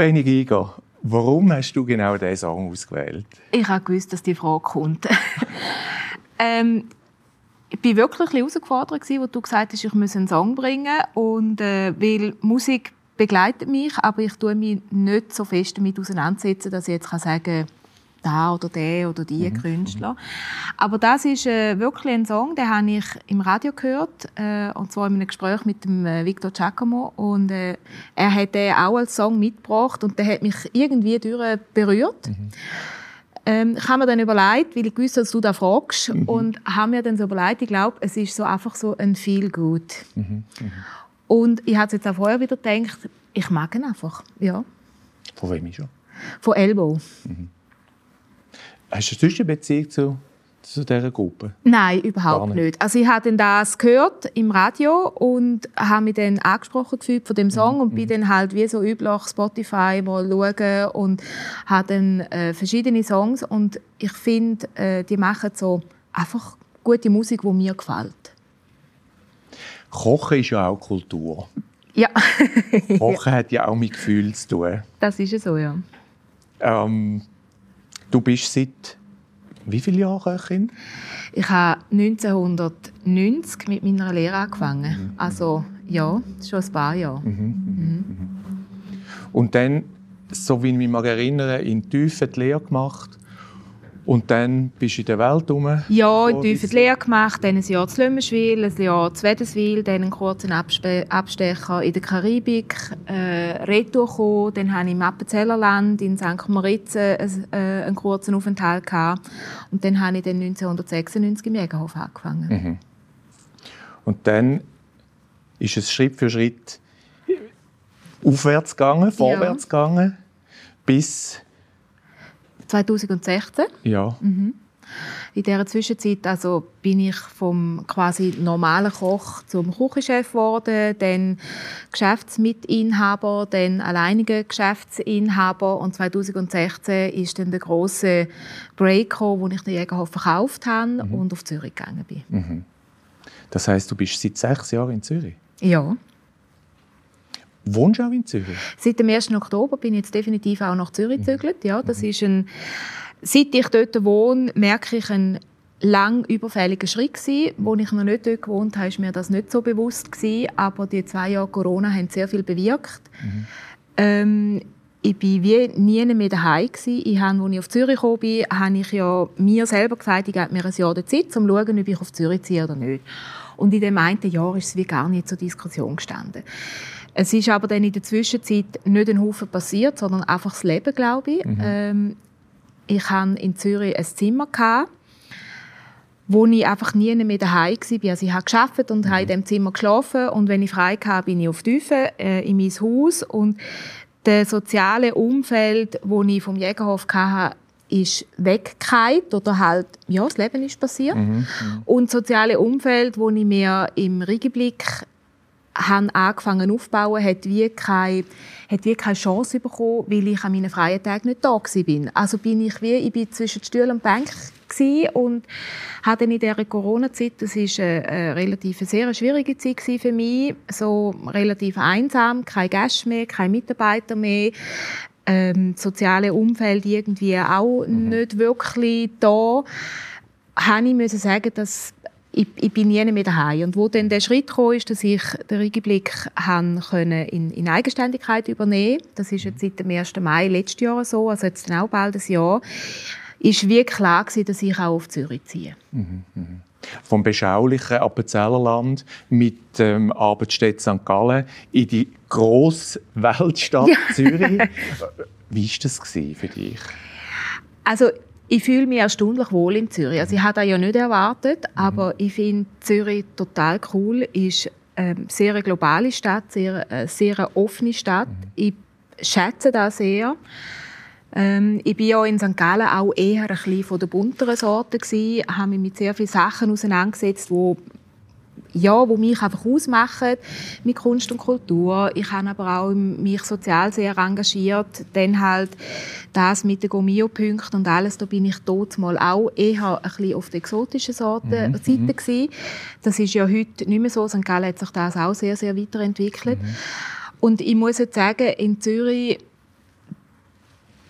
Vreni Giger, warum hast du genau diesen Song ausgewählt? Ich habe gewusst, dass die Frage kommt. ähm, ich war wirklich herausgefordert, als du gesagt hast, ich muss einen Song bringen. Und, äh, weil Musik begleitet mich, aber ich tue mich nicht so fest damit auseinandersetzen, dass ich jetzt sagen kann, da oder der oder die Künstler. Aber das ist äh, wirklich ein Song, den habe ich im Radio gehört, äh, und zwar in einem Gespräch mit dem äh, Victor Giacomo. Und äh, er hat den auch als Song mitgebracht und der hat mich irgendwie durch berührt. Ähm, ich habe mir dann überlegt, weil ich wusste, dass du da fragst, und habe mir dann so überlegt, ich glaube, es ist so einfach so ein Feel Good. Und ich habe jetzt auch vorher wieder gedacht, ich mag ihn einfach, ja. Von wem schon? Von Elbow. Hast du sonst eine Beziehung zu, zu dieser Gruppe? Nein, überhaupt nicht. nicht. Also ich habe dann das gehört im Radio und habe mich dann angesprochen gefühlt von dem Song und bin dann halt wie so üblich Spotify mal schauen und habe dann äh, verschiedene Songs und ich finde, äh, die machen so einfach gute Musik, die mir gefällt. Kochen ist ja auch Kultur. Ja, Kochen hat ja auch mit Gefühl zu tun. das ist ja so, ja. Ähm, du bist seit wie vielen Jahren Köchin? Ich habe 1990 mit meiner Lehre angefangen. Also ja, schon ein paar Jahre. Und dann, so wie ich mich erinnere, in Tiefen die Lehre gemacht. Und dann bist du in der Welt rum. Ja, in das- die Lehre gemacht, dann ein Jahr zu Lömenschwil, ein Jahr zu Wädenswil, dann einen kurzen Abspe Abstecher in der Karibik, äh, Retour gekommen, dann hatte ich im Appenzellerland in St. Maritzen ein, äh, einen kurzen Aufenthalt gehabt. und dann habe ich dann 1996 im Jägerhof angefangen. Und dann ist es Schritt für Schritt aufwärts gegangen, vorwärts gegangen, bis 2016. ja, In dieser Zwischenzeit also bin ich vom quasi normalen Koch zum Küchenchef geworden, dann Geschäftsmitinhaber, dann alleiniger Geschäftsinhaber und 2016 ist dann der große Break gekommen, wo ich den Jägerhof verkauft habe und auf Zürich gegangen bin. das heißt, du bist seit sechs Jahren in Zürich. Ja. Wohnst du auch in Zürich? Seit dem 1. Oktober bin ich jetzt definitiv auch nach Zürich gezögert. Ja, das ist ein, seit ich dort wohne, merke ich einen lang überfälligen Schritt gewesen. Wo ich noch nicht dort gewohnt habe, ist mir das nicht so bewusst gewesen. Aber die zwei Jahre Corona haben sehr viel bewirkt. Ähm, ich war wie nie mehr daheim gewesen. Ich habe, als ich auf Zürich gekommen bin, habe ich ja mir selber gesagt, ich gebe mir ein Jahr Zeit, um zu schauen, ob ich auf Zürich ziehe oder nicht. Und in dem einen Jahr ist es wie gar nicht zur Diskussion gestanden. Es ist aber dann in der Zwischenzeit nicht ein Haufen passiert, sondern einfach das Leben, glaube ich. Ähm, ich hatte in Zürich ein Zimmer, gehabt, wo ich einfach nie mehr daheim war. Also ich habe gearbeitet und habe in diesem Zimmer geschlafen. Und wenn ich frei hatte, bin ich auf die Tiefe, äh, in mein Haus. Und das soziale Umfeld, das ich vom Jägerhof hatte, ist weggefallen oder halt, ja, das Leben ist passiert. Und das soziale Umfeld, das ich mir im Riegenblick haben angefangen aufzubauen, hat wie keine, hat wie keine Chance bekommen, weil ich an meinen freien Tagen nicht da bin. Also bin ich wie, ich bin zwischen Stuhl und Bank und hatte dann in dieser Corona-Zeit, das ist eine, eine relativ sehr schwierige Zeit für mich, so relativ einsam, kein Gast mehr, kein Mitarbeiter mehr, ähm, soziale Umfeld irgendwie auch nicht wirklich da, habe ich müssen sagen, dass ich, ich bin nie mehr daheim. Und wo dann der Schritt kam, ist, dass ich den können in, in Eigenständigkeit übernehmen Das ist jetzt seit dem 1. Mai letztes Jahr so, also jetzt auch bald ein Jahr, ist wie klar gewesen, dass ich auch auf Zürich ziehe. Mhm, mh. Vom beschaulichen Appenzellerland mit dem ähm, Arbeitsstätte St. Gallen in die grosse Weltstadt ja. Zürich. Wie war das für dich? Also ich fühle mich erstaunlich wohl in Zürich. Also ich habe das ja nicht erwartet, mhm. aber ich finde Zürich total cool. Es ist eine sehr globale Stadt, sehr, eine sehr offene Stadt. Mhm. Ich schätze das sehr. Ähm, ich bin ja in St. Gallen auch eher ein bisschen von der bunteren Sorte gewesen, habe mich mit sehr vielen Sachen auseinandergesetzt, wo ja, wo mich einfach ausmachen mit Kunst und Kultur. Ich habe aber auch mich sozial sehr engagiert. Dann halt das mit den Gomio-Punkten und alles, da bin ich dort mal auch eher ein bisschen auf der exotischen Sorte, mhm. Seite mhm. gewesen. Das ist ja heute nicht mehr so. St. Gallen hat sich das auch sehr, sehr weiterentwickelt. Mhm. Und ich muss jetzt sagen, in Zürich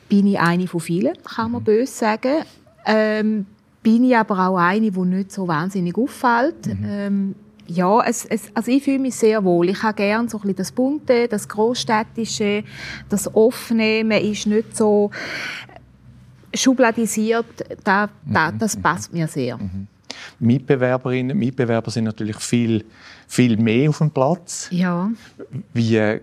bin ich eine von vielen, kann man mhm. böse sagen. Ähm, bin ich aber auch eine, die nicht so wahnsinnig auffällt. Mhm. Ähm, ja, es, es, also ich fühle mich sehr wohl. Ich habe gerne so ein bisschen das Bunte, das Großstädtische, das Offene. Man ist nicht so schubladisiert. Da, da, mhm. das passt mir sehr. Mhm. Mitbewerberinnen Mitbewerber sind natürlich viel, viel mehr auf dem Platz. Ja. Wie,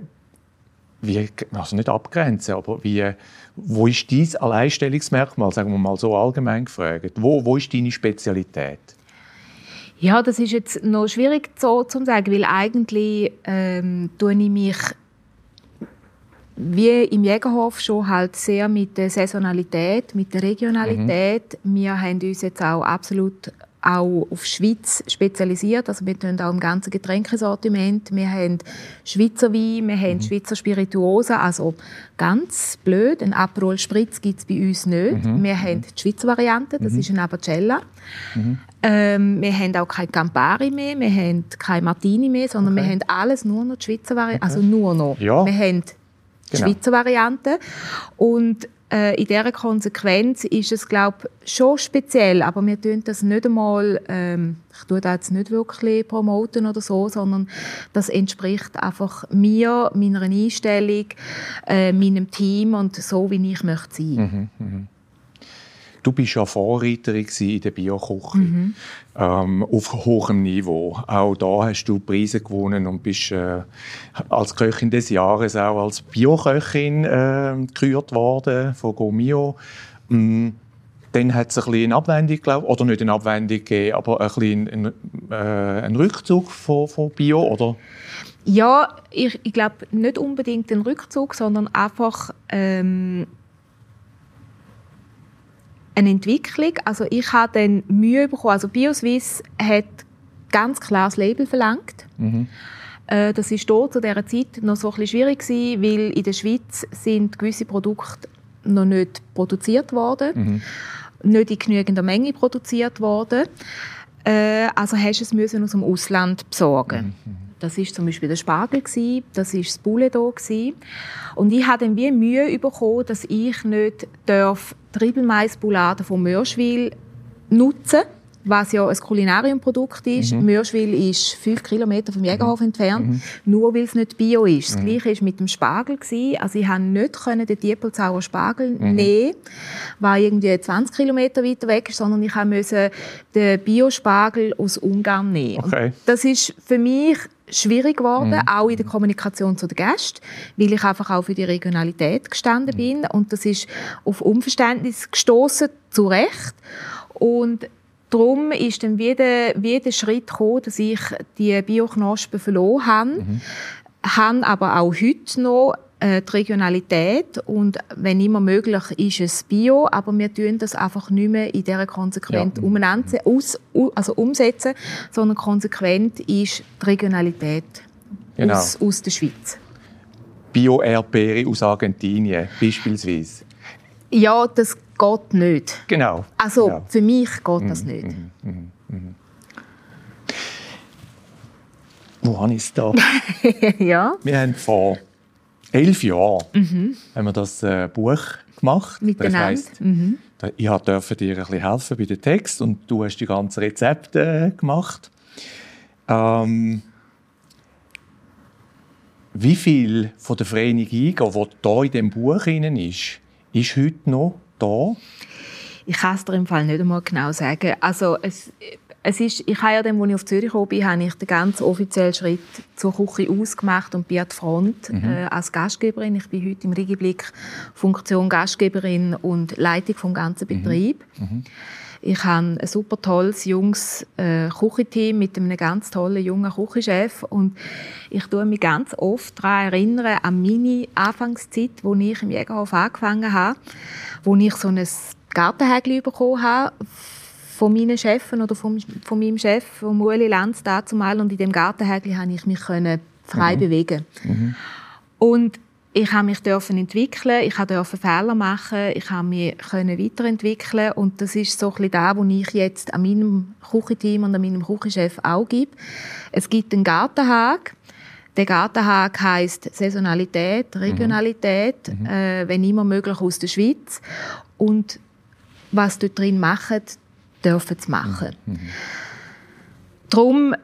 wie also nicht abgrenzen, aber wie, wo ist dein Alleinstellungsmerkmal, sagen wir mal so allgemein gefragt? Wo, wo ist deine Spezialität? Ja, das ist jetzt noch schwierig so zu sagen, weil eigentlich ähm, tue ich mich wie im Jägerhof schon halt sehr mit der Saisonalität, mit der Regionalität. Mhm. Wir haben uns jetzt auch absolut auch auf Schweiz spezialisiert. Also wir tun auch im ganzen Getränkesortiment. Wir haben Schweizer Wein, wir haben mhm. Schweizer Spirituosen. Also ganz blöd, ein Aperol Spritz gibt es bei uns nicht. Mhm. Wir haben die Schweizer Variante, das mhm. ist ein Abercella. Mhm. Ähm, wir haben auch kein Campari mehr, wir haben kein Martini mehr, sondern okay. wir haben alles nur noch die Schweizer Variante. Okay. Also nur noch. Ja. Wir haben die genau. Schweizer Variante. Und äh, in dieser Konsequenz ist es, glaube schon speziell, aber wir tun das nicht einmal, ähm, ich tue das jetzt nicht wirklich promoten oder so, sondern das entspricht einfach mir, meiner Einstellung, äh, meinem Team und so, wie ich möchte sein. Mhm, mh. Du bist ja Vorreiterin in der Bioküche mhm. ähm, auf hohem Niveau. Auch da hast du Preise gewonnen und bist äh, als Köchin des Jahres auch als Bioköchin äh, gekürt worden von Gomio. Mhm. Dann hat es ein bisschen eine Abwendung, glaub, oder nicht eine Abwendung gegeben, aber ein bisschen ein, äh, ein Rückzug von, von Bio, oder? Ja, ich, ich glaube nicht unbedingt den Rückzug, sondern einfach ähm, eine Entwicklung. Also ich habe dann Mühe bekommen. Also BioSwiss hat ganz klar das Label verlangt. Mhm. Äh, das ist dort zu dieser Zeit noch so ein bisschen schwierig gewesen, weil in der Schweiz sind gewisse Produkte noch nicht produziert worden, mhm. nicht in genügender Menge produziert worden. Äh, also hast du es müssen aus dem Ausland besorgen. Mhm. Das ist zum Beispiel der Spargel das ist das Bouledo und ich hatte dann wie Mühe bekommen, dass ich nicht darf Triebelmaisboulade von Mörschwil nutzen was ja ein Kulinariumprodukt ist. Mhm. Mörschwil ist fünf Kilometer vom Jägerhof mhm. entfernt, mhm. nur weil es nicht bio ist. Das mhm. Gleiche war mit dem Spargel. Gewesen. Also ich konnte nicht den Diepelzauer Spargel mhm. nehmen, weil irgendwie 20 Kilometer weiter weg ist, sondern ich musste den Biospargel aus Ungarn nehmen. Okay. Das ist für mich schwierig geworden, mhm. auch in der Kommunikation zu den Gästen, weil ich einfach auch für die Regionalität gestanden mhm. bin und das ist auf Unverständnis gestoßen zu Recht und darum ist dann wieder, wieder Schritt gekommen, dass ich die Bioknospen verloren habe, mhm. habe aber auch heute noch äh, die Regionalität und wenn immer möglich ist es Bio, aber wir tun das einfach nicht mehr in dieser konsequent ja. aus, also umsetzen, sondern konsequent ist die Regionalität genau. aus, aus der Schweiz. Bio-Erdbeere aus Argentinien beispielsweise. Ja, das geht nicht. Genau. Also genau. für mich geht das mhm. nicht. Mhm. Mhm. mhm. Wo habe ich es da? ja. Wir haben vor elf Jahren mhm. haben wir das äh, Buch gemacht. Miteinander. Das heisst, mhm. Ich durfte dir ein bisschen helfen bei den Text und du hast die ganzen Rezepte äh, gemacht. Ähm, wie viel von der freien Giga, die hier in diesem Buch drin ist, ist heute noch da? Ich kann es dir im Fall nicht einmal genau sagen. Also es, es ist, ich habe ja dann, als ich auf Zürich gekommen bin, habe ich den ganz offiziellen Schritt zur Küche ausgemacht und bin an der Front mhm. äh, als Gastgeberin. Ich bin heute im Regiblick Funktion Gastgeberin und Leitung vom ganzen mhm. Betrieb. Mhm. Ich habe ein super tolles, junges äh, Küchenteam mit einem ganz tollen, jungen Küchenchef. Und ich tue mich ganz oft daran erinnern, an meine Anfangszeit, wo ich im Jägerhof angefangen habe, wo ich so ein Gartenhägel bekommen habe von meinen Chefen oder von, von meinem Chef, von Ueli Lanz dazumal. Und in dem Gartenhägel konnte ich mich frei mhm. bewegen. Mhm. Und ich habe mich dürfen entwickeln, ich durfte Fehler machen, ich habe mich können weiterentwickeln und das ist so ein bisschen das, was ich jetzt an meinem Küchenteam und an meinem Küchenchef auch gebe. Es gibt einen Gartenhag. Der Gartenhag heißt Saisonalität, Regionalität, mhm. äh, wenn immer möglich aus der Schweiz und was dort drin machen, dürfen zu machen. Mhm. mhm. Darum,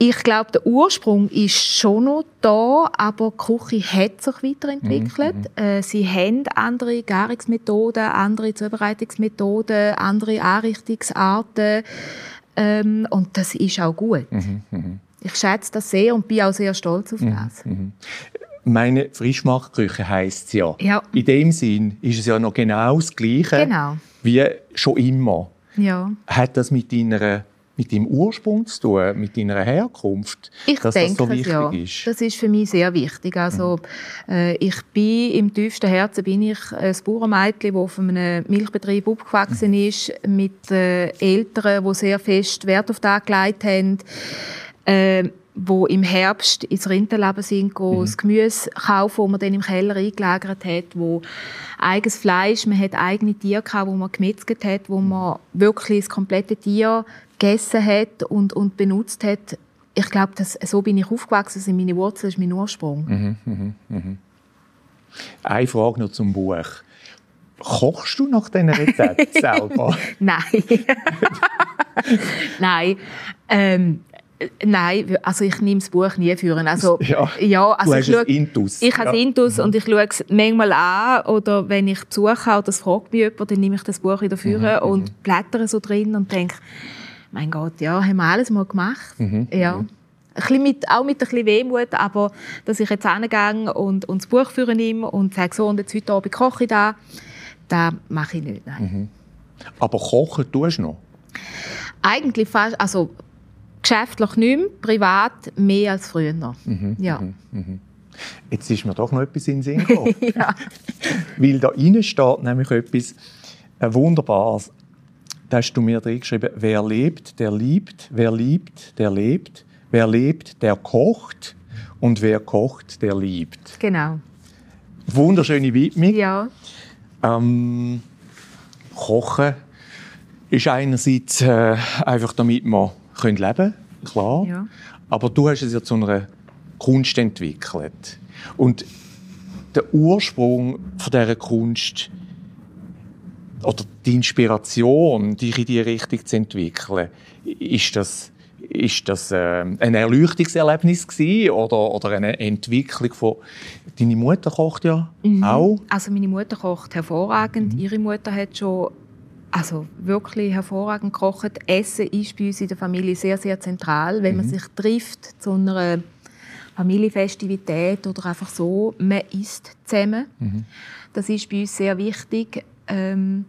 ich glaube, der Ursprung ist schon noch da, aber die Küche hat sich weiterentwickelt. Mhm. mhm. Äh, sie haben andere Gärungsmethoden, andere Zubereitungsmethoden, andere Anrichtungsarten ähm, und das ist auch gut. Mhm. mhm. Ich schätze das sehr und bin auch sehr stolz auf das. Meine Frischmachküche heisst es ja. ja. In dem Sinn ist es ja noch genau das Gleiche. Genau wie schon immer. Ja. Hat das mit deiner mit deinem Ursprung zu tun, mit deiner Herkunft, ich dass denke, das so wichtig ja. ist? Das ist für mich sehr wichtig. Also, mhm. äh, ich bin im tiefsten Herzen bin ich ein Bauernmädchen, das auf einem Milchbetrieb aufgewachsen mhm. ist, mit äh, Eltern, die sehr fest Wert auf das gelegt haben. Äh, wo im Herbst ins Rinderleben sind, mhm. das Gemüse kaufen, das man dann im Keller eingelagert hat, wo eigenes Fleisch, man hat eigene Tiere gehabt, wo man gemetzelt hat, wo man wirklich das komplette Tier gegessen hat und, und benutzt hat. Ich glaube, so bin ich aufgewachsen, sind meine Wurzeln, ist mein Ursprung. Mhm, mh, mh. Eine Frage noch zum Buch. Kochst du nach diesen Rezepten selber? Nein. Nein. Ähm, Nein, also ich nehme das Buch nie führen. Also, ja, ja also du ich hast Intus. Ich habe ja. Intus mhm. und ich schaue es manchmal an oder wenn ich Besuch habe, das fragt mich jemand, dann nehme ich das Buch wieder führen mhm. und mhm. blättere so drin und denke, mein Gott, ja, haben wir alles mal gemacht. Mhm. Ja. Mhm. Ein mit, auch mit ein bisschen Wehmut, aber dass ich jetzt hingehe und, und das Buch führen nehme und sage, so, und jetzt heute Abend koche ich da, das mache ich nicht. Nein. Mhm. Aber kochen tust du noch? Eigentlich fast, also geschäftlich nicht mehr, privat mehr als früher. Mhm, ja. Mhm, mhm. Jetzt ist mir doch noch etwas in den Sinn gekommen. ja. Weil da innen steht nämlich etwas Wunderbares. Da hast du mir drin geschrieben, wer lebt, der liebt, wer liebt, der lebt, wer lebt, der kocht und wer kocht, der liebt. Genau. Wunderschöne Widmung. Ja. Ähm, Kochen ist einerseits äh, einfach, damit man können leben klar. Ja. Aber du hast es ja zu einer Kunst entwickelt. Und der Ursprung von dieser Kunst oder die Inspiration, dich in diese Richtung zu entwickeln, ist das, ist das äh, ein Erleuchtungserlebnis gewesen oder, oder eine Entwicklung von... Deine Mutter kocht ja mhm. auch? Also meine Mutter kocht hervorragend. Mhm. Ihre Mutter hat schon also wirklich hervorragend gekocht. Essen ist bei uns in der Familie sehr, sehr zentral. Wenn mhm. man sich trifft zu einer Familienfestivität oder einfach so, man isst zusammen. Mhm. Das ist bei uns sehr wichtig. Ähm,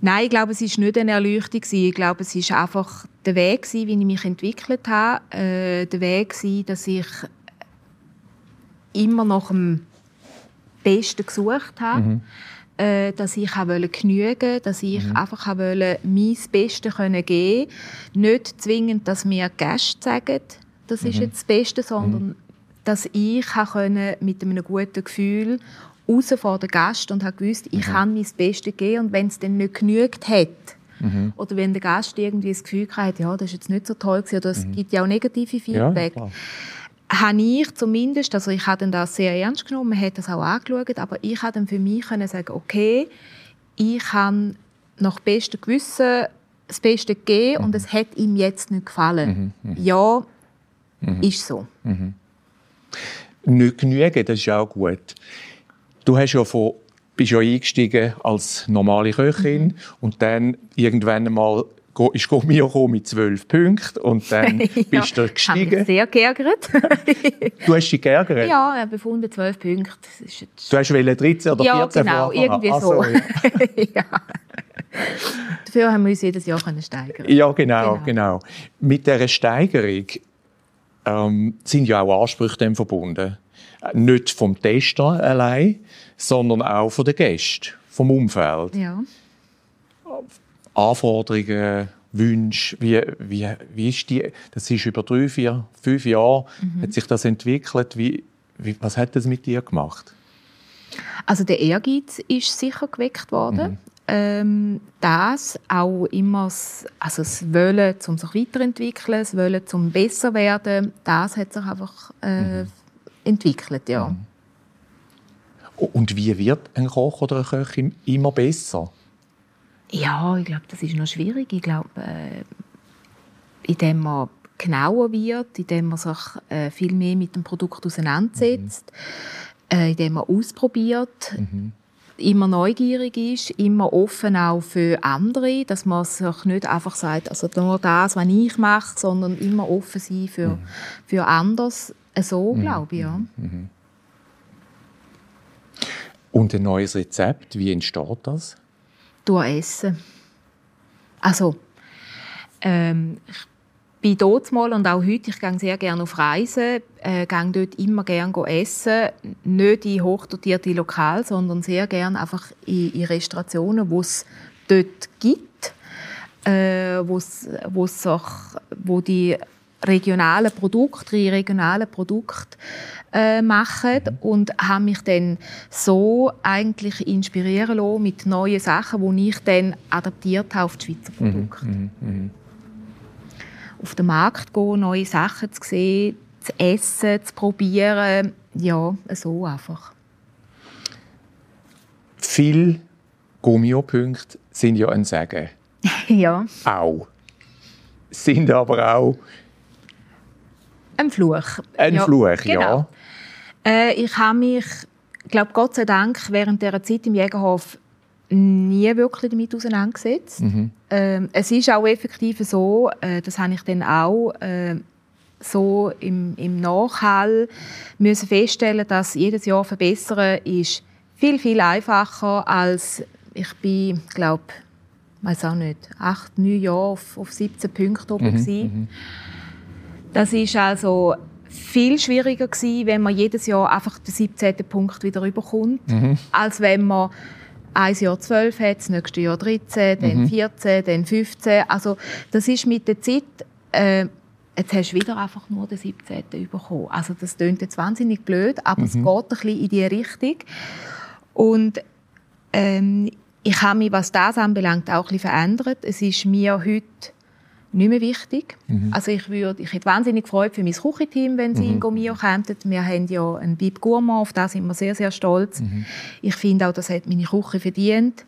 nein, ich glaube, es ist nicht eine Erleuchtung. Ich glaube, es ist einfach der Weg, wie ich mich entwickelt habe. Äh, der Weg, dass ich immer nach dem Besten gesucht habe. Mhm äh, dass ich auch genügen dass ich mhm. einfach auch mein Bestes können geben Nicht zwingend, dass mir Gäste sagen, das ist mhm. jetzt das Beste, sondern mhm. dass ich können mit einem guten Gefühl raus vor den Gast und habe gewusst, ich mhm. kann mein Bestes geben und wenn es dann nicht genügt hat, Mhm. Oder wenn der Gast irgendwie das Gefühl hat, ja, das ist jetzt nicht so toll gewesen, oder es mhm. gibt ja auch negative Feedback. Ja, habe ich zumindest, also ich habe das sehr ernst genommen, man hat das auch angeschaut, aber ich habe dann für mich können sagen, okay, ich habe nach bestem Gewissen das Beste gegeben und es hat ihm jetzt nicht gefallen. Ja, ist so. Nicht genügen, das ist auch gut. Du hast ja von, bist ja eingestiegen als normale Köchin und dann irgendwann go- ist Gomio gekommen mit zwölf Punkten und dann bist du Ich habe gestiegen. mich sehr geärgert. Du hast dich geärgert? ja, ich habe befunden, 12 Punkte. Jetzt Du hast wollen 13 oder 14 ja, genau, irgendwie Ach so. ja. ja. Dafür haben wir uns jedes Jahr können steigern. Ja, genau, Genau. genau. Mit dieser Steigerung ähm, sind ja auch Ansprüche dem verbunden. Nicht vom Tester allein, sondern auch von den Gästen, vom Umfeld. Ja. Anforderungen, Wünsche, wie, wie, wie ist die, das ist über drei, vier, fünf Jahre, Mhm. hat sich das entwickelt, wie, wie, was hat das mit dir gemacht? Also der Ehrgeiz ist sicher geweckt worden. Ähm, das auch immer, das- also das Wollen, um sich weiterentwickeln, das Wollen, um besser werden, das hat sich einfach äh, entwickelt, ja. Und wie wird ein Koch oder eine Köchin immer besser? Ja, ich glaube, das ist noch schwierig. Ich glaube, äh, indem man genauer wird, indem man sich äh, viel mehr mit dem Produkt auseinandersetzt, äh, indem man ausprobiert, immer neugierig ist, immer offen auch für andere, dass man sich nicht einfach sagt, also nur das, was ich mache, sondern immer offen sein für, für anders. So, glaube ich, ja. Und ein neues Rezept, wie entsteht das? Essen. Also, ähm, ich bin dort mal und auch heute, ich gehe sehr gerne auf Reisen, äh, gehe dort immer gerne essen, nicht in hochdotierte Lokale, sondern sehr gerne einfach in, in Restaurationen, wo es dort gibt, äh, wo's, wo's sich, wo die regionalen Produkte, die regionalen Produkte äh, machen und habe mich dann so eigentlich inspirieren lassen mit neuen Sachen, die ich dann adaptiert habe auf die Schweizer Produkte. Auf den Markt gehen, neue Sachen zu sehen, zu essen, zu probieren, ja, so einfach. Viele Gummio-Punkte sind ja ein Sagen. ja, Auch. Sind aber auch ein Fluch. ein ja, Fluch, genau. ja. Äh, ich habe mich, glaube Gott sei Dank, während dieser Zeit im Jägerhof nie wirklich damit auseinandergesetzt. Ähm, es ist auch effektiv so, äh, das habe ich dann auch äh, so im, im Nachhall müssen feststellen, dass jedes Jahr verbessern ist viel viel einfacher als ich bin, glaube weiß auch nicht, acht, neun Jahre auf, auf 17 Punkte oben gewesen. Das ist also viel schwieriger gewesen, wenn man jedes Jahr einfach den 17. Punkt wieder überkommt, als wenn man ein Jahr 12 hat, das nächste Jahr 13, dann 14, dann 15. Also das ist mit der Zeit, äh, jetzt hast du wieder einfach nur den 17. bekommen. Also das klingt jetzt wahnsinnig blöd, aber es geht ein bisschen in diese Richtung. Und ähm, ich habe mich, was das anbelangt, auch ein bisschen verändert. Es ist mir heute nicht mehr wichtig. Also ich, würde, ich hätte wahnsinnig Freude für mein Küchenteam, wenn sie in Gomio kämen. Wir haben ja einen Bib Gourmand, auf das sind wir sehr, sehr stolz. Ich finde auch, das hat meine Küche verdient.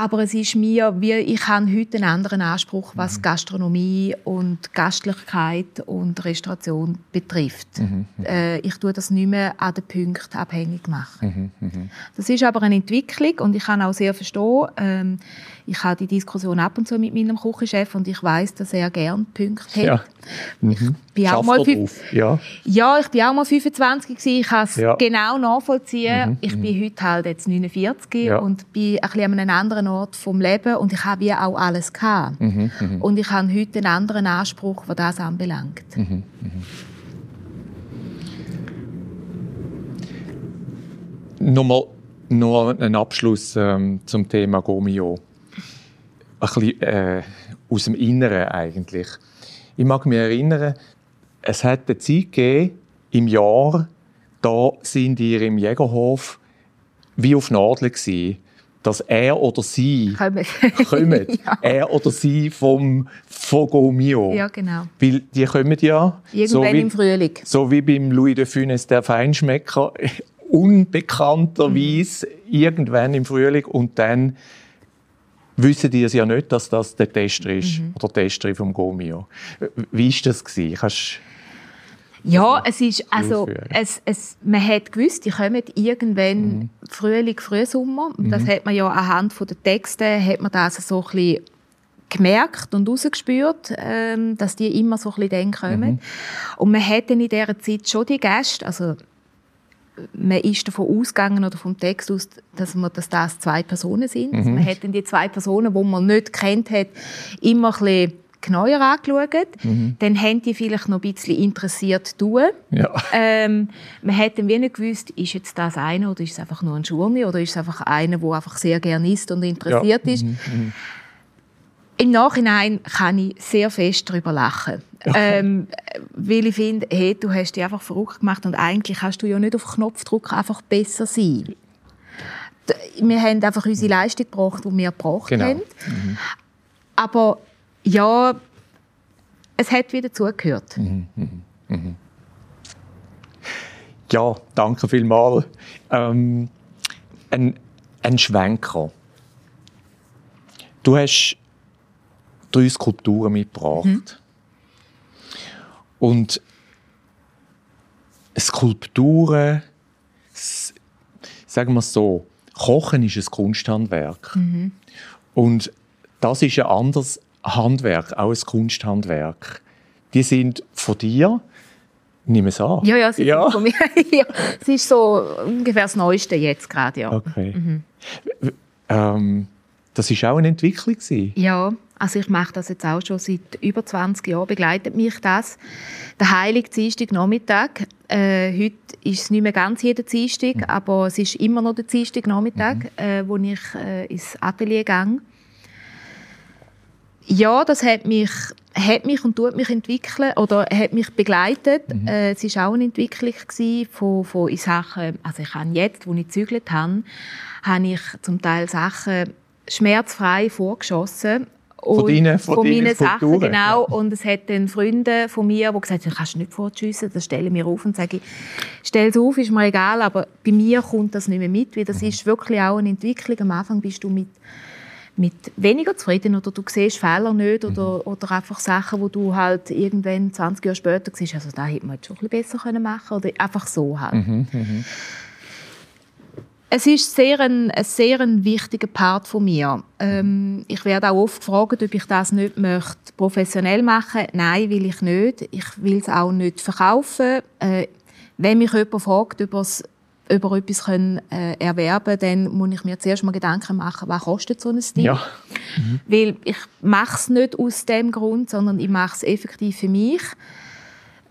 Aber es ist mir, wie, ich habe heute einen anderen Anspruch, was Gastronomie und Gastlichkeit und Restauration betrifft. Äh, ich tue das nicht mehr an den Punkten abhängig machen. Das ist aber eine Entwicklung und ich kann auch sehr verstehen, ähm, ich habe die Diskussion ab und zu mit meinem Küchenchef und ich weiß, dass er gerne Punkte hat. Ja. Mhm. bin auch mal fünf-? Ja. Ja, ich bin auch mal 25 gewesen. Ich kann es Ja. genau nachvollziehen. ich bin heute halt jetzt 49 Ja. und bin ein bisschen an einem anderen Ort vom Leben und ich habe ja auch alles gehabt. Und ich habe heute einen anderen Anspruch, was das anbelangt. Nochmal noch ein Abschluss ähm, zum Thema Gomio. Ein bisschen äh, aus dem Inneren eigentlich. Ich mag mich erinnern, es hat eine Zeit gegeben, im Jahr, da sind ihr im Jägerhof wie auf Nadeln gewesen, dass er oder sie Kommen. kommen. ja. Er oder sie vom, von Gomio. ja, genau. Weil die kommen ja Irgendwann so wie, im Frühling. so wie beim Louis de Funès, der Feinschmecker. unbekannterweise irgendwann im Frühling und dann wissen die es ja nicht, dass das der Tester ist oder die Testerin vom Gomio. Wie war das gewesen? Kannst Ja, es ist, also, es, es, man hat gewusst, die kommen irgendwann Frühling, Frühsommer. Das hat man ja anhand von den Texten, hat man das so ein bisschen gemerkt und rausgespürt, ähm, dass die immer so ein bisschen dann kommen. Und man hat dann in dieser Zeit schon die Gäste, also man ist davon ausgegangen oder vom Text aus, dass, man, dass das zwei Personen sind. Also man hat dann die zwei Personen, die man nicht kennt hat, immer ein bisschen genauer angeschaut. Dann haben die vielleicht noch ein bisschen interessiert tun. ja. Ähm, man dann wie nicht gewusst, ist jetzt das einer oder ist es einfach nur ein Schurni oder ist es einfach einer, der einfach sehr gerne isst und interessiert Ja. ist. Im Nachhinein kann ich sehr fest darüber lachen. Ähm, weil ich finde, hey, du hast dich einfach verrückt gemacht und eigentlich kannst du ja nicht auf Knopfdruck einfach besser sein. Wir haben einfach unsere Leistung gebracht, die wir gebracht Genau. haben. Aber ja, es hat wieder zugehört. Ja, danke vielmals. Ähm, ein, ein Schwenker. Du hast drei Skulpturen mitgebracht. Und Skulpturen, sagen wir es so, Kochen ist ein Kunsthandwerk. Und das ist ein anderes Handwerk, auch ein Kunsthandwerk. Die sind von dir, nimm es an. Ja, ja, sie ja. Sind von mir. ja, es ist so ungefähr das Neueste jetzt gerade, ja. Okay. W- Ähm, das war auch eine Entwicklung. gewesen. Ja, also ich mache das jetzt auch schon seit über 20 Jahren, begleitet mich das. Der heilige Dienstag Nachmittag, äh, heute ist es nicht mehr ganz jeden Dienstag, aber es ist immer noch der Dienstag Nachmittag, äh, wo ich äh, ins Atelier gehe. Ja, das hat mich, hat mich und tut mich entwickeln oder hat mich begleitet. Äh, es war auch eine Entwicklung von, von in Sachen, also ich habe jetzt, wo ich gezügelt habe, habe ich zum Teil Sachen schmerzfrei vorgeschossen. Von deinen- von deinen meinen Sachen, genau. Und es hat dann Freunde von mir, die gesagt haben, kannst du nicht fortschiessen, das stellen wir auf und sage ich, stell es auf, ist mir egal, aber bei mir kommt das nicht mehr mit, weil das ist wirklich auch eine Entwicklung. Am Anfang bist du mit mit weniger zufrieden oder du siehst Fehler nicht oder, oder einfach Sachen, wo du halt irgendwann 20 Jahre später siehst, also da hätte man jetzt schon ein bisschen besser können machen oder einfach so halt. Es ist sehr ein, ein sehr ein wichtiger Part von mir. Ähm, ich werde auch oft gefragt, ob ich das nicht möchte professionell machen. Nein, will ich nicht. Ich will es auch nicht verkaufen. Äh, wenn mich jemand fragt, ob er's- ob er etwas können, äh, erwerben kann, dann muss ich mir zuerst mal Gedanken machen, was kostet so ein Ding. Ja. Weil ich mache es nicht aus dem Grund, sondern ich mache es effektiv für mich.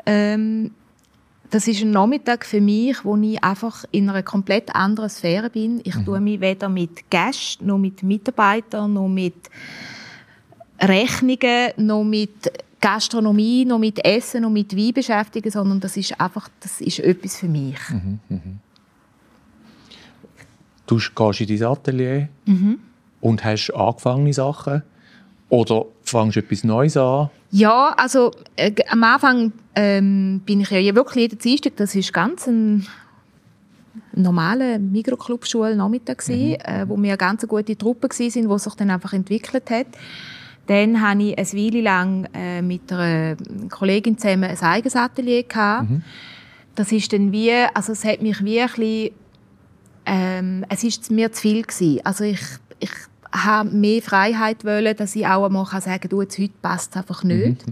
Ähm, das ist ein Nachmittag für mich, wo ich einfach in einer komplett anderen Sphäre bin. Ich tue mich weder mit Gästen, noch mit Mitarbeitern, noch mit Rechnungen, noch mit Gastronomie, noch mit Essen, noch mit Wein beschäftigen, sondern das ist einfach, das ist etwas für mich. Du gehst in dein Atelier und hast angefangene Sachen oder fängst etwas Neues an. Ja, also äh, am Anfang ähm, bin ich ja wirklich jeden Dienstag, das ist ganz ein normaler Mikroclub-Schul-Nachmittag gsi, äh, wo wir eine ganz gute Truppe gsi sind, wo sich dann einfach entwickelt hat. Dann hatte ich eine Weile lang äh, mit einer Kollegin zusammen ein eigenes Atelier gehabt. Das ist dann wie, also es hat mich wie ein bisschen, ähm, es ist mir zu viel gewesen. Also ich, ich habe mehr Freiheit wollen, dass ich auch einmal kann sagen, du jetzt heute passt es einfach nicht.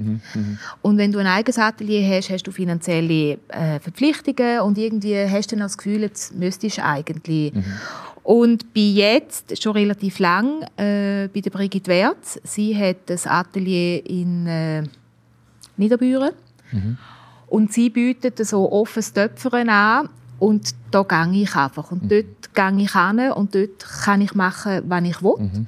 Und wenn du ein eigenes Atelier hast, hast du finanzielle äh, Verpflichtungen und irgendwie hast du dann das Gefühl, jetzt müsstest du eigentlich. Und bei jetzt schon relativ lang äh, bei der Brigitte Wertz. Sie hat das Atelier in äh, Niederbüren und sie bietet so offenes Töpfern an und da gehe ich einfach. Und dort gehe ich hin und dort kann ich machen, was ich will.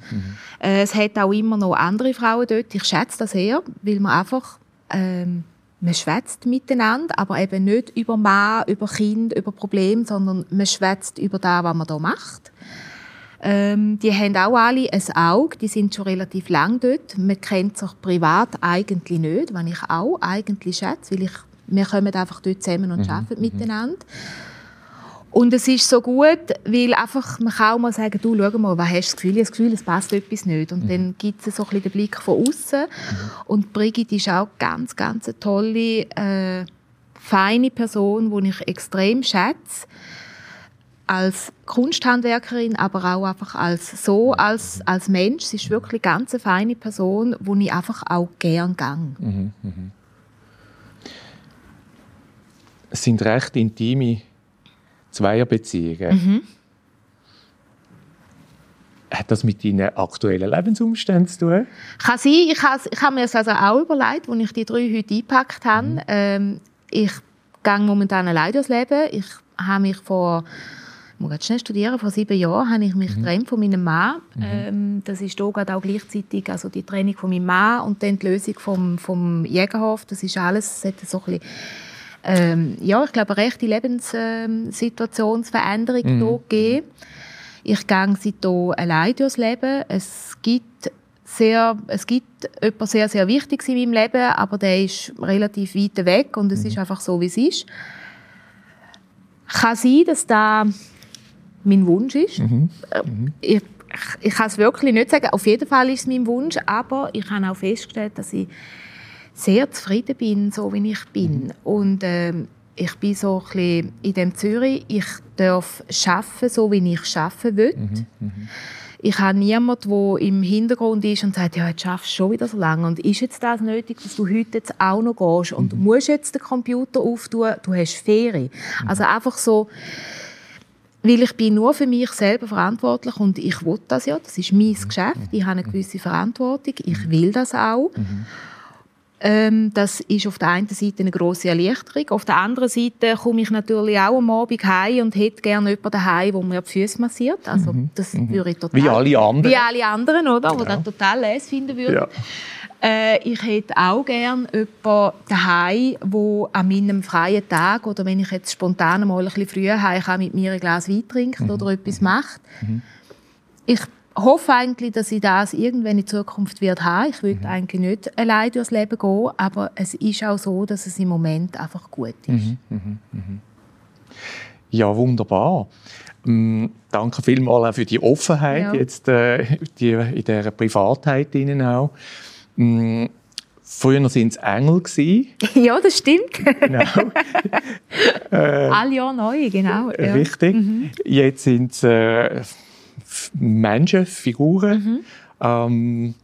Äh, es hat auch immer noch andere Frauen dort. Ich schätze das sehr, weil man einfach ähm, man schwätzt miteinander, aber eben nicht über Mann, über Kind, über Probleme, sondern man schwätzt über das, was man da macht. Ähm, die haben auch alle ein Auge, die sind schon relativ lang dort. Man kennt sich privat eigentlich nicht, was ich auch eigentlich schätze, weil ich, wir kommen einfach dort zusammen und arbeiten miteinander. Und es ist so gut, weil einfach, man kann auch mal sagen, du, schau mal, was hast du das Gefühl? Ich habe das Gefühl, es passt etwas nicht. Und mhm. dann gibt es so ein bisschen den Blick von außen. Mhm. Und Brigitte ist auch ganz, ganz eine tolle, äh, feine Person, die ich extrem schätze. Als Kunsthandwerkerin, aber auch einfach als so, als, als Mensch. Sie ist wirklich eine ganz feine Person, die ich einfach auch gern gehe. Mhm, mhm. Es sind recht intime Zweierbeziehungen. Mhm. Hat das mit deinen aktuellen Lebensumständen zu tun? Kann sein. Ich habe, ich habe mir das also auch überlegt, als ich die drei heute eingepackt habe. Mhm. Ähm, ich gehe momentan allein durchs Leben. Ich habe mich vor ich muss schnell studieren. Vor sieben Jahren habe ich mich mhm. getrennt von meinem Mann. Mhm. Ähm, das ist auch gleichzeitig also die Trennung von meinem Mann und dann die Lösung vom, vom Jägerhof. Das ist alles, das hat so ein bisschen ähm, ja, ich glaube, eine rechte Lebenssituationsveränderung mhm. hier gegeben. Ich gehe seitdem allein durchs Leben. Es gibt sehr, es gibt etwas sehr, sehr Wichtiges in meinem Leben, aber der ist relativ weit weg und es mhm. ist einfach so, wie es ist. Kann sein, dass da mein Wunsch ist. Mhm. Äh, mhm. Ich, ich kann es wirklich nicht sagen. Auf jeden Fall ist es mein Wunsch, aber ich habe auch festgestellt, dass ich sehr zufrieden bin, so wie ich bin. Mhm. Und ähm, ich bin so ein bisschen in dem Zürich. Ich darf schaffen, so wie ich schaffen will. Mhm. Mhm. Ich habe niemanden, der im Hintergrund ist und sagt, ja, jetzt schaffst du schon wieder so lange. Und ist jetzt das nötig, dass du heute jetzt auch noch gehst? Und mhm. du musst jetzt den Computer auftun, du hast Ferien. Mhm. Also einfach so, weil ich bin nur für mich selber verantwortlich und ich will das ja, das ist mein mhm. Geschäft, ich habe eine gewisse Verantwortung, ich will das auch. Mhm. Ähm, das ist auf der einen Seite eine große Erleichterung. Auf der anderen Seite komme ich natürlich auch am Abend heim und hätte gerne jemanden daheim, der mir die Füße massiert. Also mhm. das mhm. würde ich total... Wie alle anderen. Wie alle anderen, oder? Genau. Wo das total les finden würde. Ja. Äh, ich hätte auch gerne jemanden daheim, der an meinem freien Tag oder wenn ich jetzt spontan mal ein bisschen früher heim kann, mit mir ein Glas Wein trinkt mhm. oder etwas macht. Mhm. Ich hoffe eigentlich, dass ich das irgendwann in Zukunft wird haben. Ich will mhm. eigentlich nicht allein durchs Leben gehen, aber es ist auch so, dass es im Moment einfach gut ist. Mhm. Mhm. mhm. Ja, wunderbar. Ähm, danke vielmals auch für die Offenheit ja. jetzt äh, die, in dieser Privatheit Ihnen auch. Ähm, Früher waren es Engel. Ja, das stimmt. Genau. äh, Alle Jahr neu, genau. Ja. Richtig. Mhm. Jetzt sind es äh, Menschen, Figuren. Mhm. Ähm,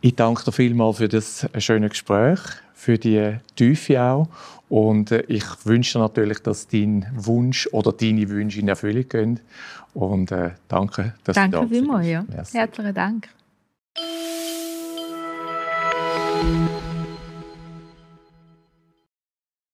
ich danke dir vielmals für das schöne Gespräch, für die Tiefe auch. Und äh, ich wünsche dir natürlich, dass dein Wunsch oder deine Wünsche in Erfüllung gehen. Und äh, danke, dass danke du da bist. Danke vielmals, ja. Herzlichen Dank.